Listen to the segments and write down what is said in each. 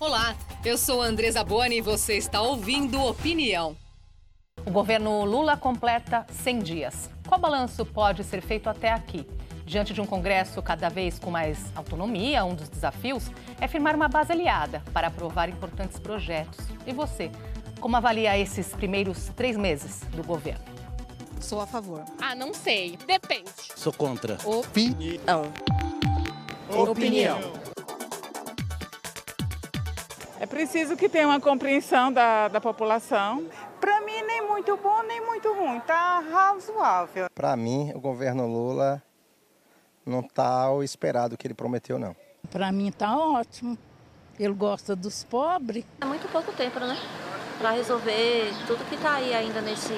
Olá, eu sou Andresa Boni e você está ouvindo Opinião. O governo Lula completa 100 dias. Qual balanço pode ser feito até aqui? Diante de um Congresso cada vez com mais autonomia, um dos desafios é firmar uma base aliada para aprovar importantes projetos. E você, como avalia esses primeiros três meses do governo? Sou a favor. Ah, não sei. Depende. Sou contra. Opinião. Opinião. É preciso que tenha uma compreensão da, da população. Para mim, nem muito bom, nem muito ruim. Tá razoável. Para mim, o governo Lula não está o esperado que ele prometeu, não. Para mim tá ótimo. Ele gosta dos pobres. É muito pouco tempo, né? Para resolver tudo que está aí ainda nesse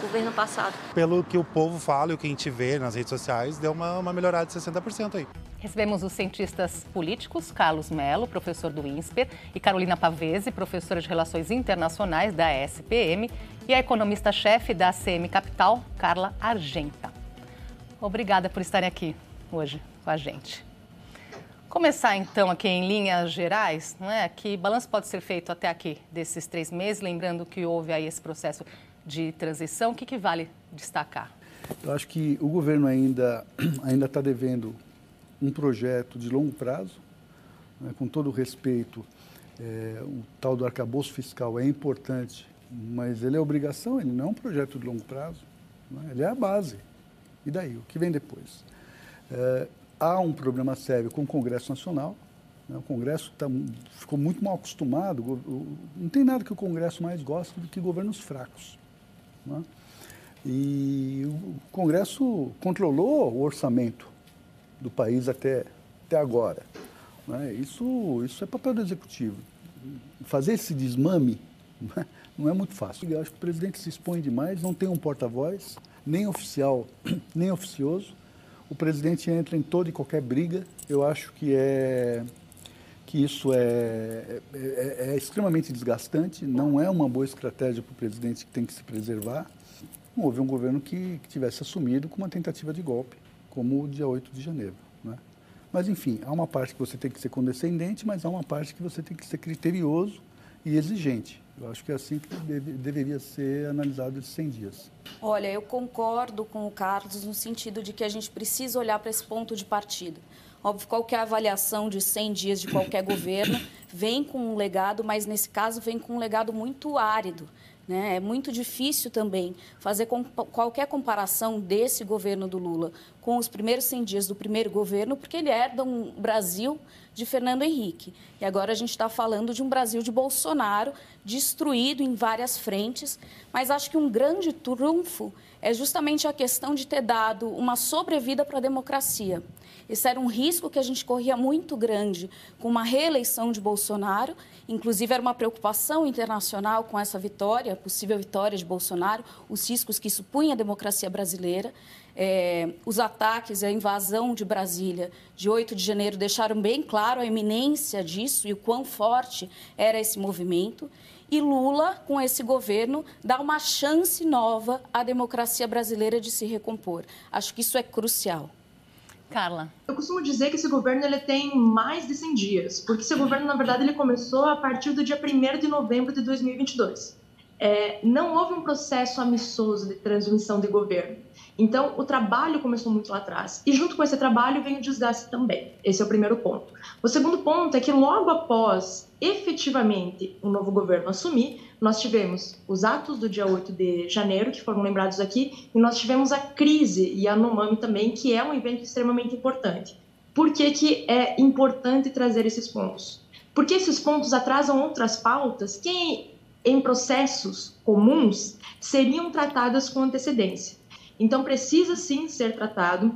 governo passado. Pelo que o povo fala e o que a gente vê nas redes sociais, deu uma, uma melhorada de 60% aí. Recebemos os cientistas políticos Carlos Melo, professor do INSPER, e Carolina Pavese, professora de Relações Internacionais da SPM, e a economista-chefe da CM Capital, Carla Argenta. Obrigada por estarem aqui hoje com a gente. Começar então aqui em linhas gerais, não é? Que balanço pode ser feito até aqui desses três meses, lembrando que houve aí esse processo de transição, o que, que vale destacar? Eu acho que o governo ainda ainda está devendo um projeto de longo prazo, né, com todo respeito, é, o tal do arcabouço fiscal é importante, mas ele é obrigação, ele não é um projeto de longo prazo, né, ele é a base. E daí, o que vem depois? É, há um problema sério com o Congresso Nacional, né, o Congresso tá, ficou muito mal acostumado, não tem nada que o Congresso mais gosta do que governos fracos. Né? E o Congresso controlou o orçamento do país até, até agora. Né? Isso, isso é papel do Executivo. Fazer esse desmame né? não é muito fácil. Eu acho que o presidente se expõe demais, não tem um porta-voz, nem oficial, nem oficioso. O presidente entra em toda e qualquer briga. Eu acho que é que isso é, é, é, extremamente desgastante, não é uma boa estratégia para o presidente que tem que se preservar. Houve um governo que, que tivesse assumido com uma tentativa de golpe, como o dia 8 de janeiro. Né? Mas, enfim, há uma parte que você tem que ser condescendente, mas há uma parte que você tem que ser criterioso e exigente. Eu acho que é assim que deve, deveria ser analisado esses 100 dias. Olha, eu concordo com o Carlos no sentido de que a gente precisa olhar para esse ponto de partida. Óbvio, qualquer avaliação de 100 dias de qualquer governo vem com um legado, mas nesse caso vem com um legado muito árido. Né? É muito difícil também fazer com, qualquer comparação desse governo do Lula com os primeiros 100 dias do primeiro governo, porque ele herda um Brasil de Fernando Henrique. E agora a gente está falando de um Brasil de Bolsonaro, destruído em várias frentes. Mas acho que um grande trunfo é justamente a questão de ter dado uma sobrevida para a democracia. Esse era um risco que a gente corria muito grande com uma reeleição de Bolsonaro. Inclusive, era uma preocupação internacional com essa vitória, possível vitória de Bolsonaro, os riscos que isso punha à democracia brasileira. É, os ataques e a invasão de Brasília de 8 de janeiro deixaram bem claro a iminência disso e o quão forte era esse movimento. E Lula, com esse governo, dá uma chance nova à democracia brasileira de se recompor. Acho que isso é crucial. Carla. Eu costumo dizer que esse governo ele tem mais de 100 dias, porque esse governo, na verdade, ele começou a partir do dia 1 de novembro de 2022. É, não houve um processo amistoso de transmissão de governo. Então, o trabalho começou muito lá atrás. E junto com esse trabalho vem o desgaste também. Esse é o primeiro ponto. O segundo ponto é que logo após efetivamente o novo governo assumir, nós tivemos os atos do dia 8 de janeiro, que foram lembrados aqui, e nós tivemos a crise e a Nomami também, que é um evento extremamente importante. Por que, que é importante trazer esses pontos? Porque esses pontos atrasam outras pautas que, em processos comuns, seriam tratadas com antecedência. Então, precisa sim ser tratado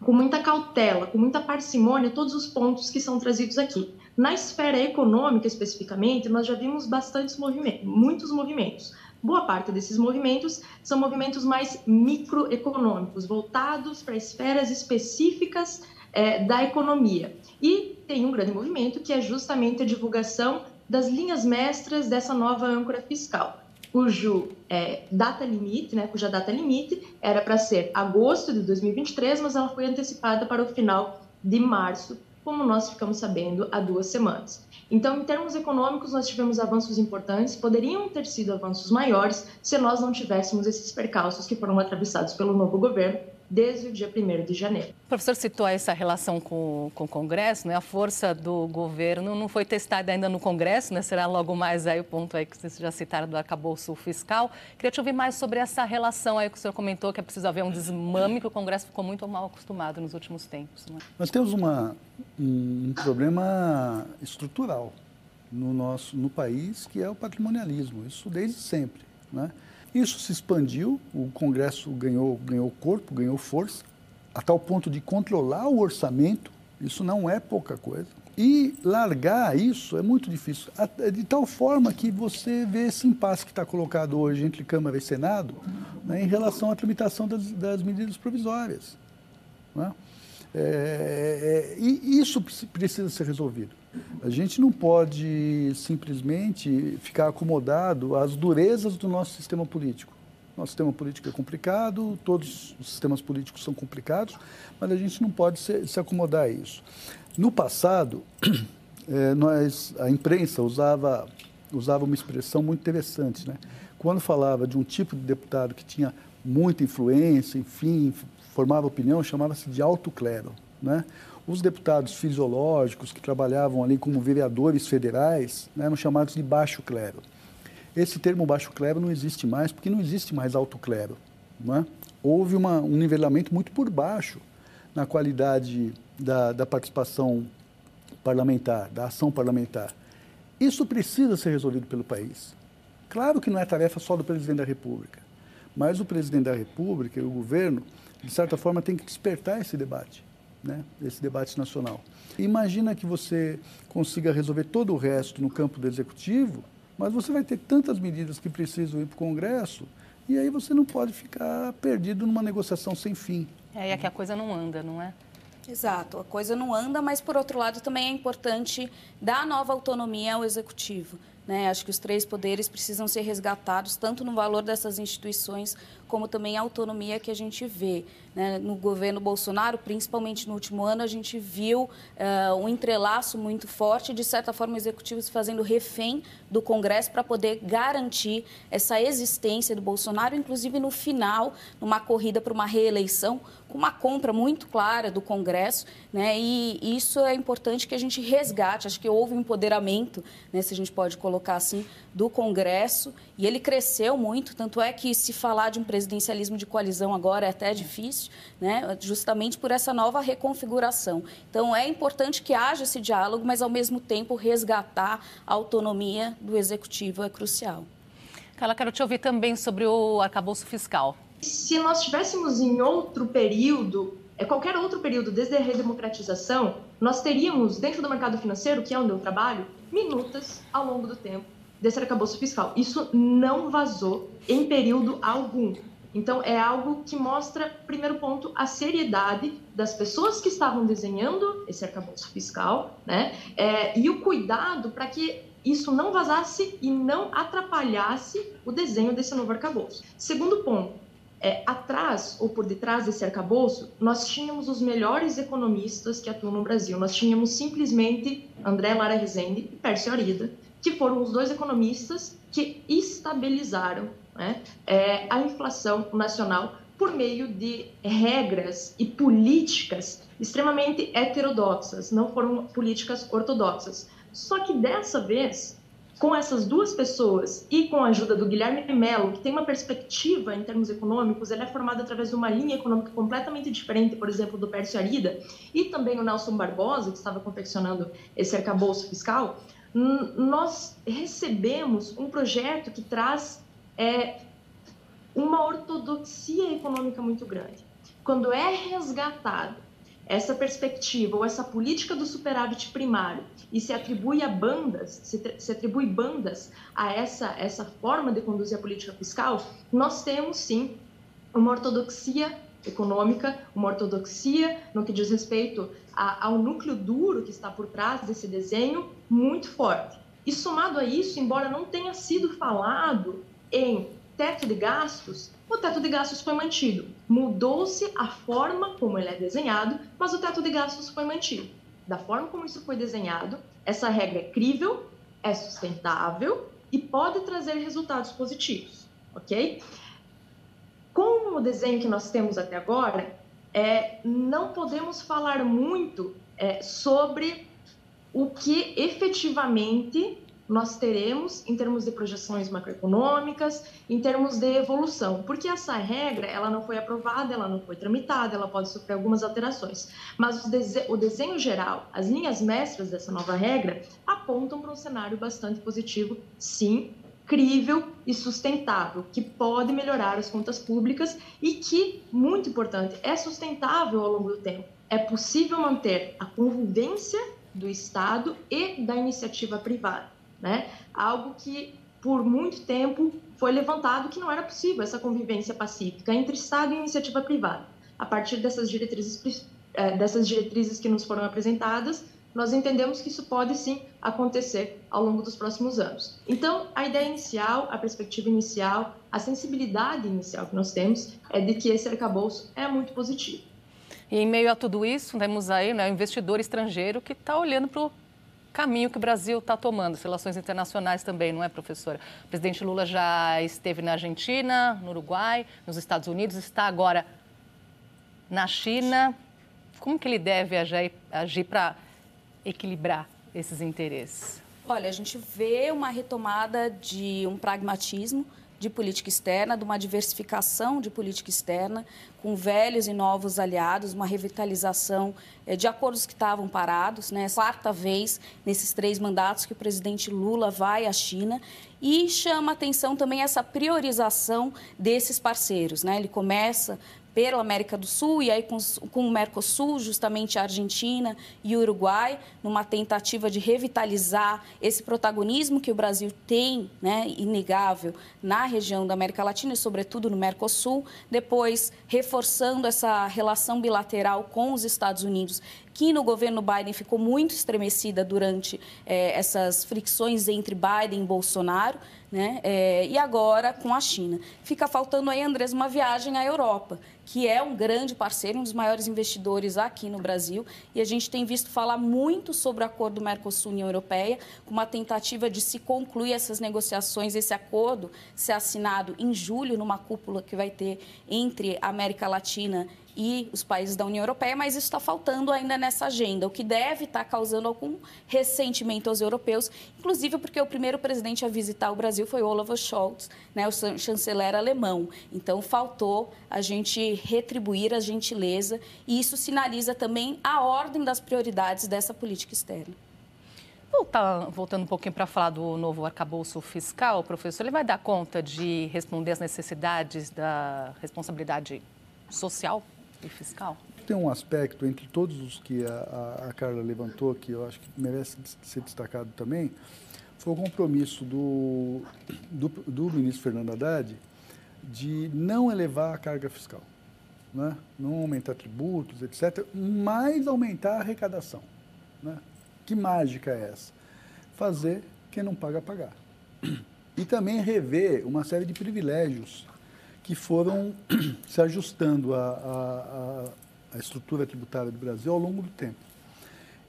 com muita cautela, com muita parcimônia, todos os pontos que são trazidos aqui. Na esfera econômica, especificamente, nós já vimos bastantes movimentos, muitos movimentos. Boa parte desses movimentos são movimentos mais microeconômicos, voltados para esferas específicas é, da economia. E tem um grande movimento que é justamente a divulgação das linhas mestras dessa nova âncora fiscal cujo é, data limite, né, cuja data limite era para ser agosto de 2023, mas ela foi antecipada para o final de março, como nós ficamos sabendo há duas semanas. Então, em termos econômicos, nós tivemos avanços importantes, poderiam ter sido avanços maiores se nós não tivéssemos esses percalços que foram atravessados pelo novo governo desde o dia 1 de janeiro. O professor citou essa relação com, com o Congresso, né? a força do governo não foi testada ainda no Congresso, né? será logo mais aí o ponto aí que vocês já citaram do arcabouço fiscal. Queria te ouvir mais sobre essa relação aí que o senhor comentou, que é preciso haver um desmame, que o Congresso ficou muito mal acostumado nos últimos tempos. Né? Nós temos uma, um problema estrutural no nosso no país, que é o patrimonialismo, isso desde sempre. Né? Isso se expandiu, o Congresso ganhou, ganhou corpo, ganhou força, a tal ponto de controlar o orçamento, isso não é pouca coisa. E largar isso é muito difícil, de tal forma que você vê esse impasse que está colocado hoje entre Câmara e Senado né, em relação à tramitação das, das medidas provisórias. Né? É, é, e isso precisa ser resolvido. A gente não pode simplesmente ficar acomodado às durezas do nosso sistema político. Nosso sistema político é complicado, todos os sistemas políticos são complicados, mas a gente não pode se, se acomodar a isso. No passado, é, nós, a imprensa usava, usava uma expressão muito interessante. Né? Quando falava de um tipo de deputado que tinha muita influência, enfim, formava opinião, chamava-se de alto clero. Né? Os deputados fisiológicos que trabalhavam ali como vereadores federais né, eram chamados de baixo clero. Esse termo baixo clero não existe mais porque não existe mais alto clero. É? Houve uma, um nivelamento muito por baixo na qualidade da, da participação parlamentar, da ação parlamentar. Isso precisa ser resolvido pelo país. Claro que não é tarefa só do presidente da República, mas o presidente da República e o governo, de certa forma, tem que despertar esse debate né, esse debate nacional. Imagina que você consiga resolver todo o resto no campo do executivo, mas você vai ter tantas medidas que precisam ir para o Congresso, e aí você não pode ficar perdido numa negociação sem fim. É, e aqui a coisa não anda, não é? Exato, a coisa não anda, mas por outro lado também é importante dar nova autonomia ao executivo. Né? Acho que os três poderes precisam ser resgatados, tanto no valor dessas instituições, como também a autonomia que a gente vê. Né? No governo Bolsonaro, principalmente no último ano, a gente viu uh, um entrelaço muito forte, de certa forma, executivos fazendo refém do Congresso para poder garantir essa existência do Bolsonaro, inclusive no final, numa corrida para uma reeleição, com uma compra muito clara do Congresso, né? E isso é importante que a gente resgate. Acho que houve um empoderamento, né, se a gente pode colocar assim, do Congresso e ele cresceu muito. Tanto é que se falar de um presidencialismo de coalizão agora é até difícil, né? Justamente por essa nova reconfiguração. Então é importante que haja esse diálogo, mas ao mesmo tempo resgatar a autonomia do executivo é crucial. Carla, quero te ouvir também sobre o arcabouço fiscal. Se nós estivéssemos em outro período, é qualquer outro período, desde a redemocratização, nós teríamos, dentro do mercado financeiro, que é onde eu trabalho, minutas ao longo do tempo desse arcabouço fiscal. Isso não vazou em período algum. Então, é algo que mostra, primeiro ponto, a seriedade das pessoas que estavam desenhando esse arcabouço fiscal, né? É, e o cuidado para que isso não vazasse e não atrapalhasse o desenho desse novo arcabouço. Segundo ponto, é, atrás ou por detrás desse arcabouço, nós tínhamos os melhores economistas que atuam no Brasil. Nós tínhamos simplesmente André Lara Rezende e Pércio Arida, que foram os dois economistas que estabilizaram né, é, a inflação nacional por meio de regras e políticas extremamente heterodoxas, não foram políticas ortodoxas. Só que dessa vez com essas duas pessoas e com a ajuda do Guilherme Mello, que tem uma perspectiva em termos econômicos, ele é formado através de uma linha econômica completamente diferente, por exemplo, do Pércio Arida, e também o Nelson Barbosa, que estava confeccionando esse arcabouço fiscal, nós recebemos um projeto que traz é, uma ortodoxia econômica muito grande. Quando é resgatado essa perspectiva ou essa política do superávit primário e se atribui a bandas, se, se, atribui bandas a essa, essa forma de conduzir a política fiscal, nós temos sim uma ortodoxia econômica, uma ortodoxia no que diz respeito a, ao núcleo duro que está por trás desse desenho muito forte. E somado a isso, embora não tenha sido falado em teto de gastos, o teto de gastos foi mantido. Mudou-se a forma como ele é desenhado, mas o teto de gastos foi mantido. da forma como isso foi desenhado, essa regra é crível, é sustentável e pode trazer resultados positivos, ok? Com o desenho que nós temos até agora, é, não podemos falar muito é, sobre o que efetivamente nós teremos em termos de projeções macroeconômicas, em termos de evolução, porque essa regra ela não foi aprovada, ela não foi tramitada, ela pode sofrer algumas alterações, mas o, dese o desenho geral, as linhas mestras dessa nova regra apontam para um cenário bastante positivo, sim, crível e sustentável, que pode melhorar as contas públicas e que, muito importante, é sustentável ao longo do tempo. É possível manter a convivência do Estado e da iniciativa privada né? Algo que por muito tempo foi levantado que não era possível essa convivência pacífica entre Estado e iniciativa privada. A partir dessas diretrizes, é, dessas diretrizes que nos foram apresentadas, nós entendemos que isso pode sim acontecer ao longo dos próximos anos. Então, a ideia inicial, a perspectiva inicial, a sensibilidade inicial que nós temos é de que esse arcabouço é muito positivo. E em meio a tudo isso, temos aí né, um investidor estrangeiro que está olhando para o caminho que o Brasil está tomando, as relações internacionais também, não é, professora? O presidente Lula já esteve na Argentina, no Uruguai, nos Estados Unidos, está agora na China. Como que ele deve agir, agir para equilibrar esses interesses? Olha, a gente vê uma retomada de um pragmatismo de política externa, de uma diversificação de política externa, com velhos e novos aliados, uma revitalização é, de acordos que estavam parados. Né? Quarta vez nesses três mandatos que o presidente Lula vai à China e chama atenção também essa priorização desses parceiros. Né? Ele começa pela América do Sul e aí com, com o Mercosul, justamente a Argentina e o Uruguai, numa tentativa de revitalizar esse protagonismo que o Brasil tem, né, inegável, na região da América Latina e, sobretudo, no Mercosul. Depois, reforçando essa relação bilateral com os Estados Unidos, que no governo Biden ficou muito estremecida durante é, essas fricções entre Biden e Bolsonaro né? É, e agora com a China. Fica faltando aí, Andrés, uma viagem à Europa, que é um grande parceiro, um dos maiores investidores aqui no Brasil. E a gente tem visto falar muito sobre o acordo Mercosul-União Europeia, com uma tentativa de se concluir essas negociações, esse acordo ser assinado em julho, numa cúpula que vai ter entre América Latina e os países da União Europeia, mas isso está faltando ainda nessa agenda, o que deve estar causando algum ressentimento aos europeus, inclusive porque o primeiro presidente a visitar o Brasil foi Olaf Scholz, né, o chanceler alemão. Então, faltou a gente retribuir a gentileza e isso sinaliza também a ordem das prioridades dessa política externa. Voltar, voltando um pouquinho para falar do novo arcabouço fiscal, professor, ele vai dar conta de responder às necessidades da responsabilidade social e fiscal? Tem um aspecto entre todos os que a, a, Carla levantou, que eu acho que merece ser destacado também, foi o compromisso do, do, do ministro Fernando Haddad de não elevar a carga fiscal, né? não aumentar tributos, etc., mas aumentar a arrecadação. Né? Que mágica é essa? Fazer quem não paga, pagar. E também rever uma série de privilégios que foram se ajustando à, estrutura tributária do Brasil ao longo do tempo.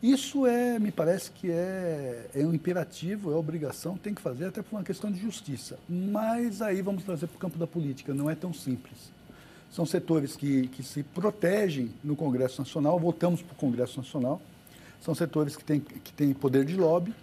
Isso é, me parece que é, é um imperativo, é obrigação, tem que fazer, até por uma questão de justiça. Mas aí vamos trazer para o campo da política, não é tão simples. São setores que, que se protegem no Congresso Nacional, voltamos para o Congresso Nacional, são setores que têm, que têm poder de lobby,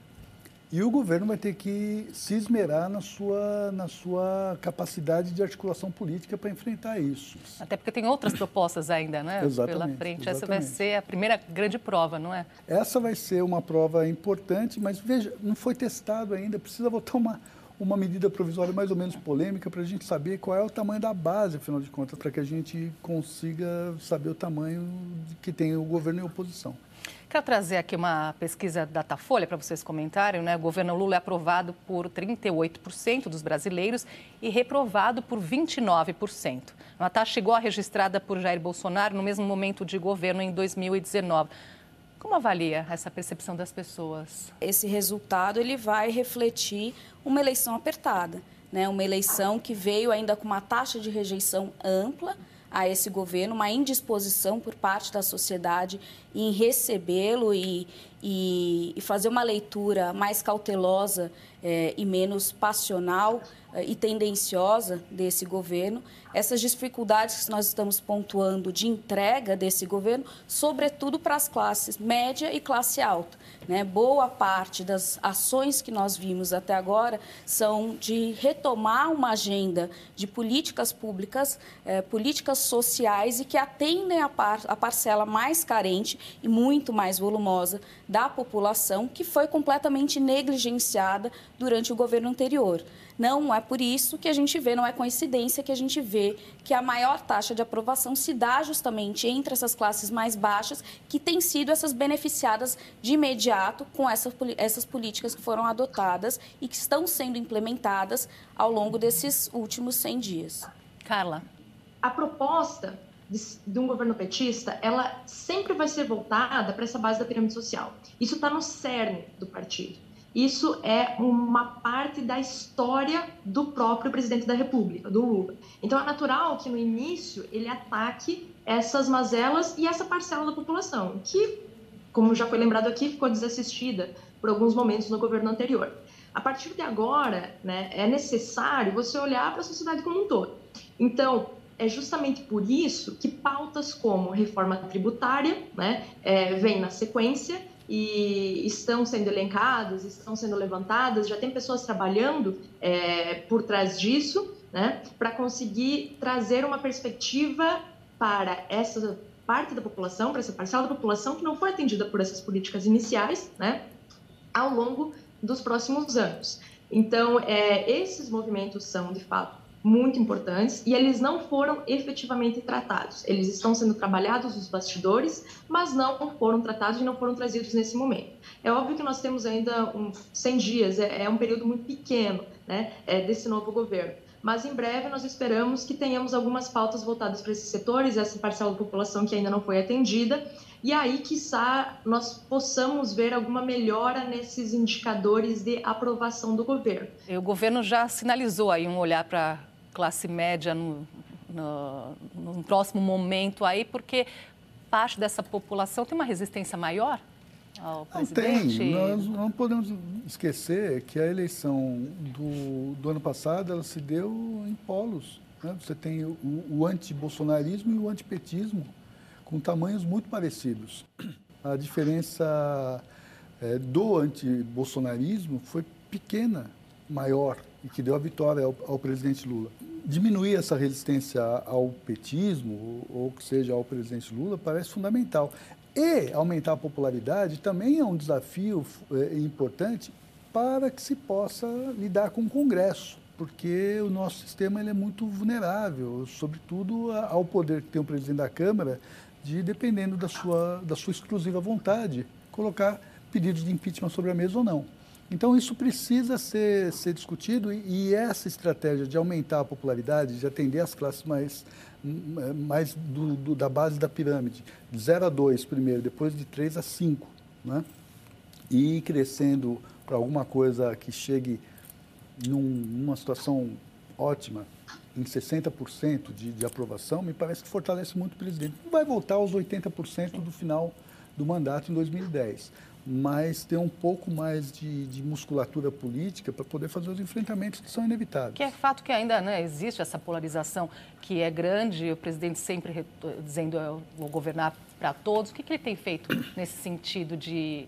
e o governo vai ter que se esmerar na sua, na sua capacidade de articulação política para enfrentar isso. Até porque tem outras propostas ainda, né? Exatamente, Pela frente. Exatamente. Essa vai ser a primeira grande prova, não é? Essa vai ser uma prova importante, mas veja, não foi testado ainda. Precisa votar uma, uma medida provisória mais ou menos polêmica para a gente saber qual é o tamanho da base, afinal de contas, para que a gente consiga saber o tamanho que tem o governo e a oposição. Quero trazer aqui uma pesquisa da Datafolha para vocês comentarem. Né? O governo Lula é aprovado por 38% dos brasileiros e reprovado por 29%. A taxa chegou a registrada por Jair Bolsonaro no mesmo momento de governo em 2019. Como avalia essa percepção das pessoas? Esse resultado ele vai refletir uma eleição apertada, né? uma eleição que veio ainda com uma taxa de rejeição ampla, a esse governo, uma indisposição por parte da sociedade em recebê-lo e, e, e, fazer uma leitura mais cautelosa eh, e menos passional eh, e tendenciosa desse governo, essas dificuldades que nós estamos pontuando de entrega desse governo, sobretudo para as classes média e classe alta. Né? Boa parte das ações que nós vimos até agora são de retomar uma agenda de políticas públicas, eh, políticas sociais e que atendem a, par a parcela mais carente e muito mais volumosa da população, que foi completamente negligenciada durante o governo anterior. Não é por isso que a gente vê, não é coincidência que a gente vê que a maior taxa de aprovação se dá justamente entre essas classes mais baixas, que têm sido essas beneficiadas de imediato com essas, essas políticas que foram adotadas e que estão sendo implementadas ao longo desses últimos 100 dias. Carla. A proposta de, de, um governo petista, ela sempre vai ser voltada para essa base da pirâmide social. Isso está no cerne do partido. Isso é uma parte da história do próprio presidente da República, do Lula. Então é natural que no início ele ataque essas mazelas e essa parcela da população, que, como já foi lembrado aqui, ficou desassistida por alguns momentos no governo anterior. A partir de agora, né, é necessário você olhar para a sociedade como um todo. Então, é justamente por isso que pautas como reforma tributária né, é, vem na sequência e estão sendo elencadas, estão sendo levantadas, já tem pessoas trabalhando é, por trás disso, né, para conseguir trazer uma perspectiva para essa parte da população, para essa parcela da população que não foi atendida por essas políticas iniciais, né, ao longo dos próximos anos. Então, é, esses movimentos são, de fato, muito importantes e eles não foram efetivamente tratados. Eles estão sendo trabalhados nos bastidores, mas não foram tratados e não foram trazidos nesse momento. É óbvio que nós temos ainda um, 100 dias, é, é um período muito pequeno né, é, desse novo governo. Mas em breve nós esperamos que tenhamos algumas pautas voltadas para esses setores, essa parcela da população que ainda não foi atendida, e aí, quiçá, nós possamos ver alguma melhora nesses indicadores de aprovação do governo. O governo já sinalizou aí um olhar para classe média no, no, num próximo momento aí, porque parte dessa população tem uma resistência maior ao presidente? Tem. Nós não podemos esquecer que a eleição do, do ano passado ela se deu em polos. Né? Você tem o, o anti-bolsonarismo e o antipetismo com tamanhos muito parecidos. A diferença é, do anti-bolsonarismo foi pequena, maior, e que deu a vitória ao, ao presidente Lula diminuir essa resistência ao petismo, ou que seja ao presidente Lula, parece fundamental. E aumentar a popularidade também é um desafio é, importante para que se possa lidar com o Congresso, porque o nosso sistema ele é muito vulnerável, sobretudo ao poder que tem o presidente da Câmara de, dependendo da sua, da sua exclusiva vontade, colocar pedidos de impeachment sobre a mesa ou não. Então, isso precisa ser, ser discutido e, e, essa estratégia de aumentar a popularidade, de atender as classes mais, mais do, do, da base da pirâmide, de 0 a 2 primeiro, depois de 3 a 5, né? e ir crescendo para alguma coisa que chegue num, numa situação ótima, em 60% de, de aprovação, me parece que fortalece muito o presidente. Vai voltar aos 80% do final do mandato em 2010 mas ter um pouco mais de, de musculatura política para poder fazer os enfrentamentos que são inevitáveis. Que é fato que ainda né, existe essa polarização que é grande, o presidente sempre dizendo eu vou governar para todos. O que, que ele tem feito nesse sentido de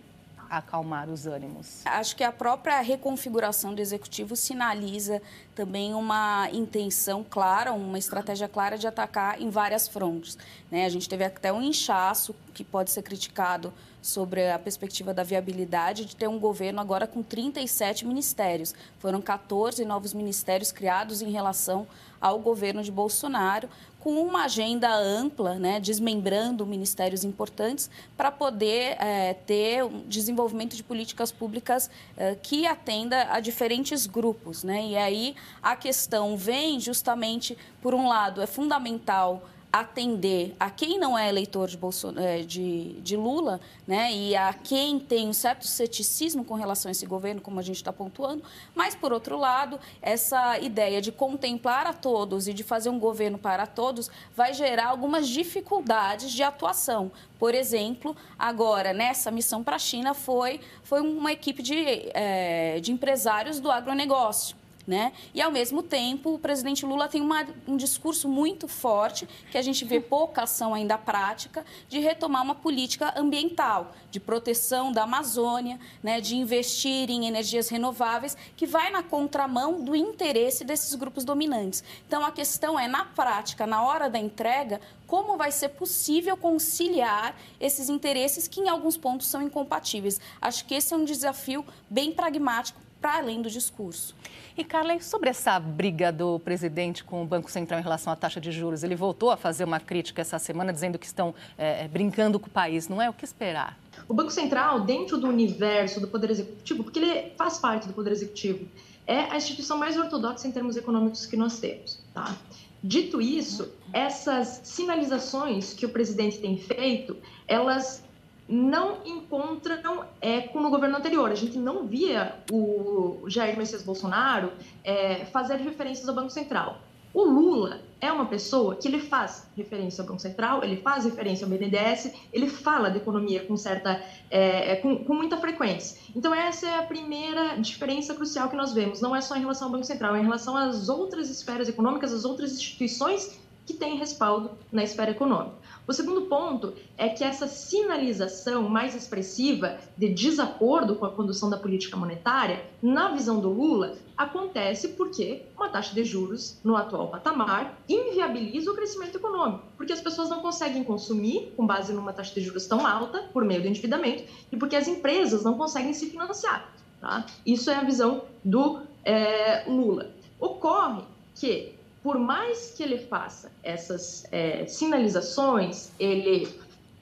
acalmar os ânimos? Acho que a própria reconfiguração do executivo sinaliza também uma intenção clara, uma estratégia clara de atacar em várias frontes. Né? A gente teve até um inchaço que pode ser criticado sobre a perspectiva da viabilidade de ter um governo agora com 37 ministérios. Foram 14 novos ministérios criados em relação ao governo de Bolsonaro, com uma agenda ampla, né, desmembrando ministérios importantes, para poder é, ter um desenvolvimento de políticas públicas é, que atenda a diferentes grupos. Né? E aí a questão vem justamente, por um lado, é fundamental atender a quem não é eleitor de, Bolson... É, de, de Lula, né, e a quem tem um certo ceticismo com relação a esse governo, como a gente está pontuando, mas, por outro lado, essa ideia de contemplar a todos e de fazer um governo para todos vai gerar algumas dificuldades de atuação. Por exemplo, agora, nessa missão para a China, foi, foi uma equipe de, é, de empresários do agronegócio. Né? E, ao mesmo tempo, o presidente Lula tem uma, um discurso muito forte, que a gente vê pouca ação ainda prática, de retomar uma política ambiental, de proteção da Amazônia, né? de investir em energias renováveis, que vai na contramão do interesse desses grupos dominantes. Então, a questão é, na prática, na hora da entrega, como vai ser possível conciliar esses interesses que, em alguns pontos, são incompatíveis. Acho que esse é um desafio bem pragmático para além do discurso. E, Carla, e sobre essa briga do presidente com o Banco Central em relação à taxa de juros? Ele voltou a fazer uma crítica essa semana, dizendo que estão é, brincando com o país, não é? O que esperar? O Banco Central, dentro do universo do Poder Executivo, porque ele faz parte do Poder Executivo, é a instituição mais ortodoxa em termos econômicos que nós temos. Tá? Dito isso, essas sinalizações que o presidente tem feito, elas não encontram eco no governo anterior. A gente não via o Jair Messias Bolsonaro é, fazer referências ao Banco Central. O Lula é uma pessoa que ele faz referência ao Banco Central, ele faz referência ao BNDES, ele fala de economia com certa, é, é, com, com, muita frequência. Então essa é a primeira diferença crucial que nós vemos. Não é só em relação ao Banco Central, é em relação às outras esferas econômicas, às outras instituições que têm respaldo na esfera econômica. O segundo ponto é que essa sinalização mais expressiva de desacordo com a condução da política monetária, na visão do Lula, acontece porque uma taxa de juros no atual patamar inviabiliza o crescimento econômico, porque as pessoas não conseguem consumir com base numa taxa de juros tão alta por meio do endividamento e porque as empresas não conseguem se financiar. Tá? Isso é a visão do é, Lula. Ocorre que por mais que ele faça essas é, sinalizações, ele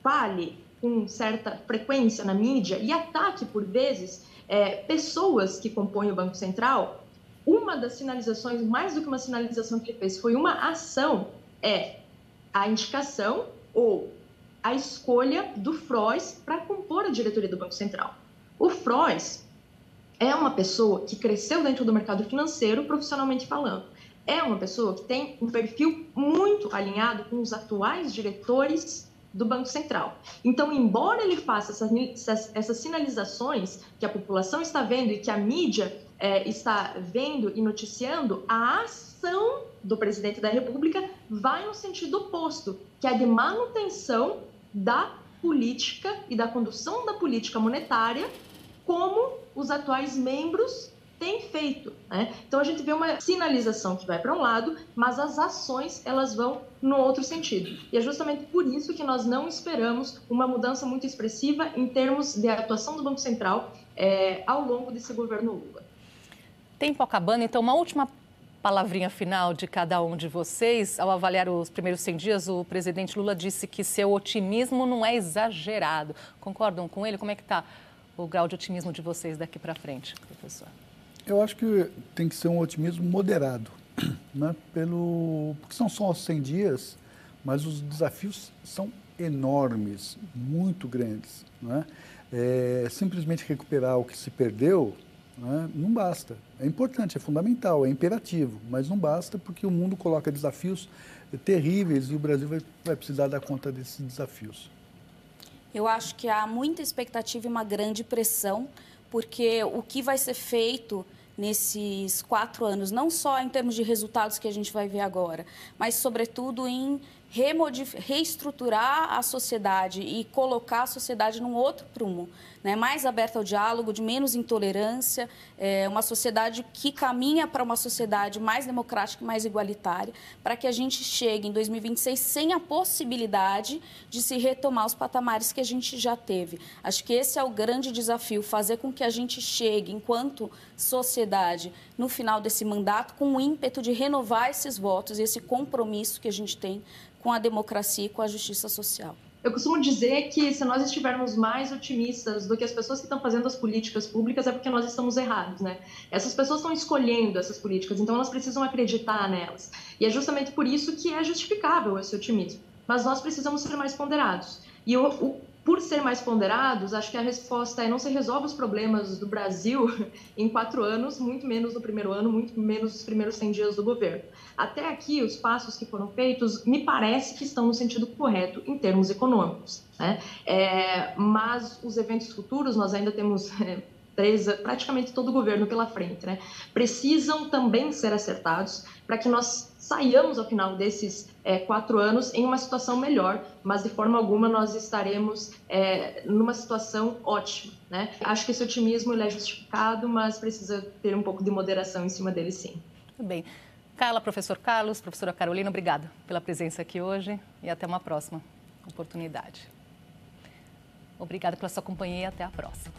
fale com certa frequência na mídia e ataque, por vezes, é, pessoas que compõem o Banco Central, uma das sinalizações, mais do que uma sinalização que ele fez, foi uma ação, é a indicação ou a escolha do Frois para compor a diretoria do Banco Central. O Frois é uma pessoa que cresceu dentro do mercado financeiro, profissionalmente falando é uma pessoa que tem um perfil muito alinhado com os atuais diretores do Banco Central. Então, embora ele faça essas, essas sinalizações que a população está vendo e que a mídia é, está vendo e noticiando, a ação do presidente da República vai no sentido oposto, que é de manutenção da política e da condução da política monetária como os atuais membros tem feito. Né? Então a gente vê uma sinalização que vai para um lado, mas as ações elas vão no outro sentido. E é justamente por isso que nós não esperamos uma mudança muito expressiva em termos de atuação do Banco Central é, ao longo desse governo Lula. Tempo acabando, então uma última palavrinha final de cada um de vocês. Ao avaliar os primeiros 100 dias, o presidente Lula disse que seu otimismo não é exagerado. Concordam com ele? Como é que está o grau de otimismo de vocês daqui para frente, professor? Eu acho que tem que ser um otimismo moderado, né? Pelo, porque são só 100 dias, mas os desafios são enormes, muito grandes. Né? É, simplesmente recuperar o que se perdeu né? não basta. É importante, é fundamental, é imperativo, mas não basta porque o mundo coloca desafios terríveis e o Brasil vai, vai precisar dar conta desses desafios. Eu acho que há muita expectativa e uma grande pressão, porque o que vai ser feito nesses quatro anos, não só em termos de resultados que a gente vai ver agora, mas, sobretudo, em reestruturar a sociedade e colocar a sociedade num outro prumo, né? mais aberta ao diálogo, de menos intolerância, é, uma sociedade que caminha para uma sociedade mais democrática e mais igualitária, para que a gente chegue em 2026 sem a possibilidade de se retomar os patamares que a gente já teve. Acho que esse é o grande desafio, fazer com que a gente chegue, enquanto sociedade, no final desse mandato, com o ímpeto de renovar esses votos e esse compromisso que a gente tem com a democracia e com a justiça social. Eu costumo dizer que se nós estivermos mais otimistas do que as pessoas que estão fazendo as políticas públicas, é porque nós estamos errados, né? Essas pessoas estão escolhendo essas políticas, então elas precisam acreditar nelas. E é justamente por isso que é justificável esse otimismo. Mas nós precisamos ser mais ponderados. E o, o por ser mais ponderados, acho que a resposta é não se resolve os problemas do Brasil em quatro anos, muito menos no primeiro ano, muito menos nos primeiros 100 dias do governo. Até aqui, os passos que foram feitos me parece que estão no sentido correto em termos econômicos. Né? É, mas os eventos futuros, nós ainda temos é, três, praticamente todo o governo pela frente, né? precisam também ser acertados para que nós saiamos ao final desses é, quatro anos em uma situação melhor, mas de forma alguma nós estaremos é, numa situação ótima. Né? Acho que esse otimismo é justificado, mas precisa ter um pouco de moderação em cima dele, sim. Muito bem. Carla, professor Carlos, professora Carolina, obrigada pela presença aqui hoje e até uma próxima oportunidade. Obrigada pela sua companhia e até a próxima.